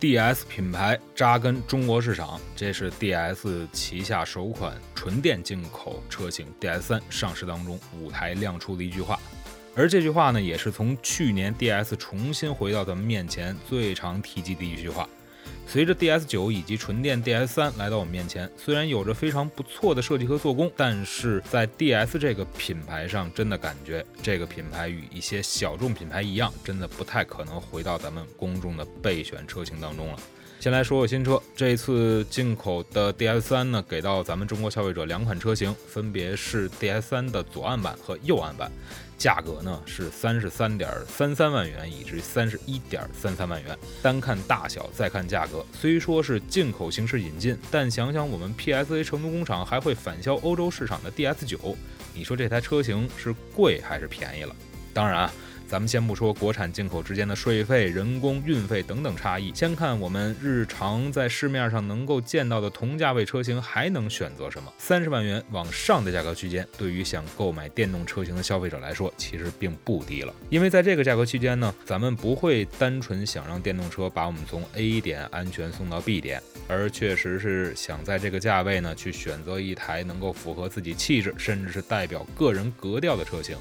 DS 品牌扎根中国市场，这是 DS 旗下首款纯电进口车型 DS3 上市当中舞台亮出的一句话。而这句话呢，也是从去年 DS 重新回到咱们面前最常提及的一句话。随着 DS 九以及纯电 DS 三来到我们面前，虽然有着非常不错的设计和做工，但是在 DS 这个品牌上，真的感觉这个品牌与一些小众品牌一样，真的不太可能回到咱们公众的备选车型当中了。先来说说新车，这次进口的 DS 三呢，给到咱们中国消费者两款车型，分别是 DS 三的左岸版和右岸版。价格呢是三十三点三三万元，以至三十一点三三万元。单看大小，再看价格，虽说是进口形式引进，但想想我们 PSA 成都工厂还会返销欧洲市场的 DS 九，你说这台车型是贵还是便宜了？当然啊。咱们先不说国产进口之间的税费、人工、运费等等差异，先看我们日常在市面上能够见到的同价位车型还能选择什么？三十万元往上的价格区间，对于想购买电动车型的消费者来说，其实并不低了。因为在这个价格区间呢，咱们不会单纯想让电动车把我们从 A 点安全送到 B 点，而确实是想在这个价位呢，去选择一台能够符合自己气质，甚至是代表个人格调的车型。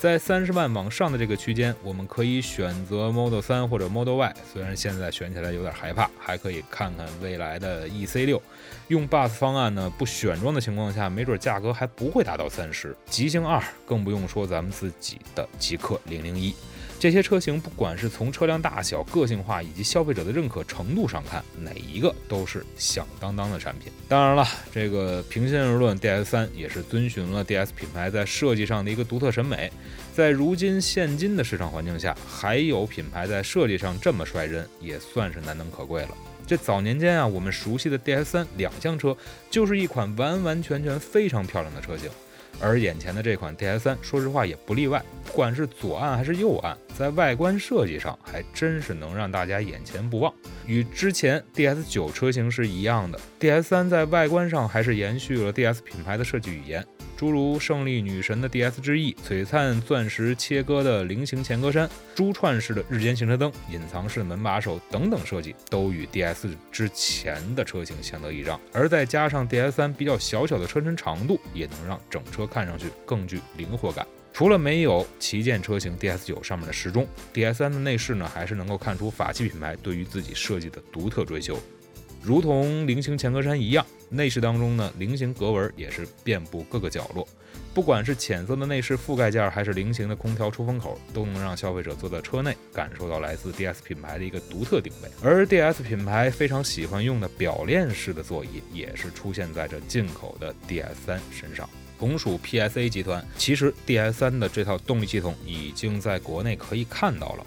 在三十万往上的这个区间，我们可以选择 Model 3或者 Model Y。虽然现在选起来有点害怕，还可以看看未来的 EC6。用 Bus 方案呢，不选装的情况下，没准价格还不会达到三十。极星二更不用说咱们自己的极客零零一。这些车型，不管是从车辆大小、个性化以及消费者的认可程度上看，哪一个都是响当当的产品。当然了，这个平心而论，DS 三也是遵循了 DS 品牌在设计上的一个独特审美。在如今现今的市场环境下，还有品牌在设计上这么率真，也算是难能可贵了。这早年间啊，我们熟悉的 DS 三两厢车，就是一款完完全全非常漂亮的车型。而眼前的这款 DS3，说实话也不例外。不管是左岸还是右岸，在外观设计上还真是能让大家眼前不忘。与之前 DS9 车型是一样的，DS3 在外观上还是延续了 DS 品牌的设计语言。诸如胜利女神的 DS 之翼、璀璨钻石切割的菱形前格栅、珠串式的日间行车灯、隐藏式门把手等等设计，都与 DS 之前的车型相得益彰。而再加上 DS3 比较小巧的车身长度，也能让整车看上去更具灵活感。除了没有旗舰车型 DS9 上面的时钟，DS3 的内饰呢，还是能够看出法系品牌对于自己设计的独特追求。如同菱形前格栅一样，内饰当中呢，菱形格纹也是遍布各个角落。不管是浅色的内饰覆盖件，还是菱形的空调出风口，都能让消费者坐在车内感受到来自 DS 品牌的一个独特定位。而 DS 品牌非常喜欢用的表链式的座椅，也是出现在这进口的 DS3 身上。同属 PSA 集团，其实 DS3 的这套动力系统已经在国内可以看到了。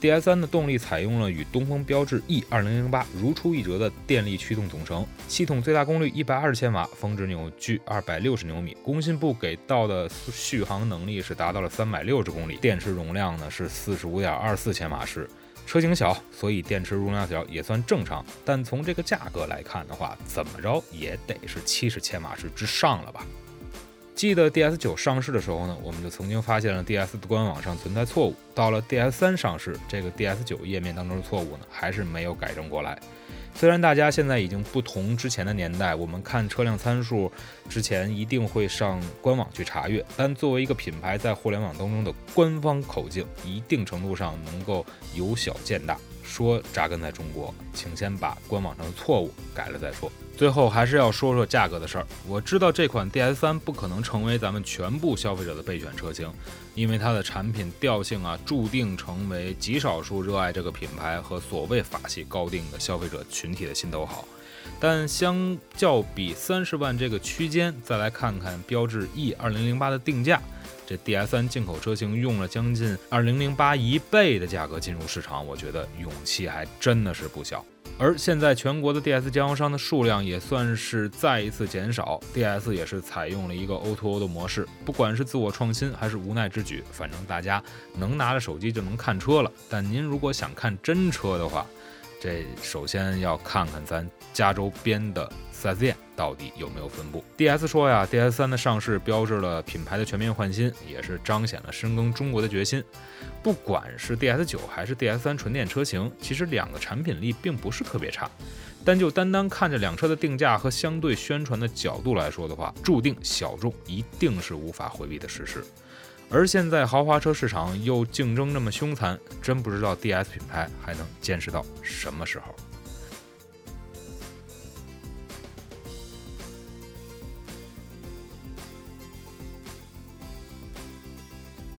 DS3 的动力采用了与东风标致 E 2008如出一辙的电力驱动总成，系统最大功率一百二十千瓦，峰值扭矩二百六十牛米，工信部给到的续航能力是达到了三百六十公里，电池容量呢是四十五点二四千瓦时。车型小，所以电池容量小也算正常。但从这个价格来看的话，怎么着也得是七十千瓦时之上了吧？记得 DS 九上市的时候呢，我们就曾经发现了 DS 的官网上存在错误。到了 DS 三上市，这个 DS 九页面当中的错误呢，还是没有改正过来。虽然大家现在已经不同之前的年代，我们看车辆参数之前一定会上官网去查阅，但作为一个品牌在互联网当中的官方口径，一定程度上能够由小见大。说扎根在中国，请先把官网上的错误改了再说。最后还是要说说价格的事儿。我知道这款 DS 三不可能成为咱们全部消费者的备选车型，因为它的产品调性啊，注定成为极少数热爱这个品牌和所谓法系高定的消费者群体的心头好。但相较比三十万这个区间，再来看看标致 E 二零零八的定价。这 DS3 进口车型用了将近2008一倍的价格进入市场，我觉得勇气还真的是不小。而现在全国的 DS 经销商的数量也算是再一次减少，DS 也是采用了一个 O2O 的模式，不管是自我创新还是无奈之举，反正大家能拿着手机就能看车了。但您如果想看真车的话，这首先要看看咱加州边的 4S 店到底有没有分布。DS 说呀，DS3 的上市标志了品牌的全面换新，也是彰显了深耕中国的决心。不管是 DS9 还是 DS3 纯电车型，其实两个产品力并不是特别差。但就单单看这两车的定价和相对宣传的角度来说的话，注定小众一定是无法回避的事实。而现在豪华车市场又竞争那么凶残，真不知道 DS 品牌还能坚持到什么时候。